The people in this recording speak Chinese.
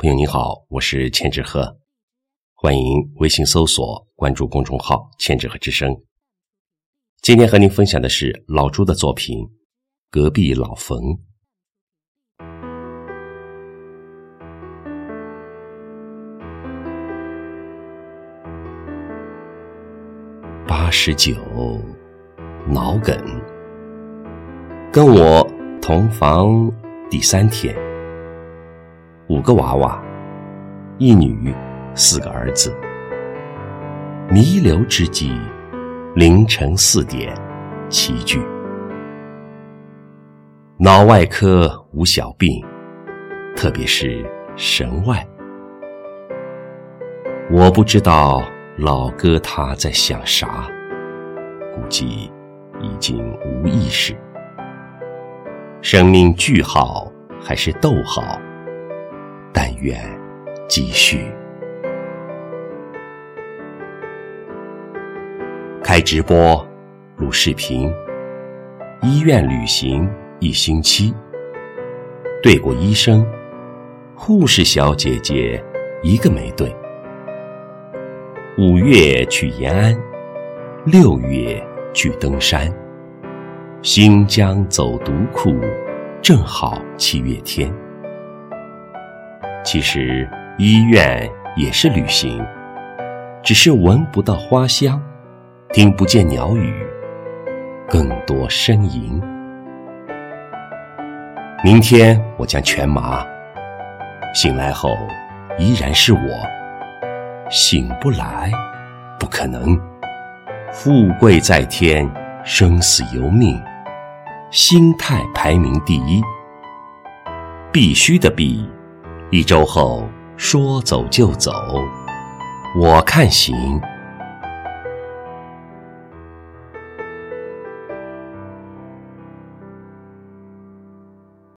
朋友你好，我是千纸鹤，欢迎微信搜索关注公众号“千纸鹤之声”。今天和您分享的是老朱的作品《隔壁老冯》。八十九，脑梗，跟我同房第三天。五个娃娃，一女，四个儿子。弥留之际，凌晨四点，齐聚。脑外科无小病，特别是神外。我不知道老哥他在想啥，估计已经无意识。生命句号还是逗号？但愿继续开直播、录视频。医院旅行一星期，对过医生、护士小姐姐一个没对。五月去延安，六月去登山。新疆走独库，正好七月天。其实医院也是旅行，只是闻不到花香，听不见鸟语，更多呻吟。明天我将全麻，醒来后依然是我，醒不来，不可能。富贵在天，生死由命，心态排名第一，必须的必。一周后说走就走，我看行。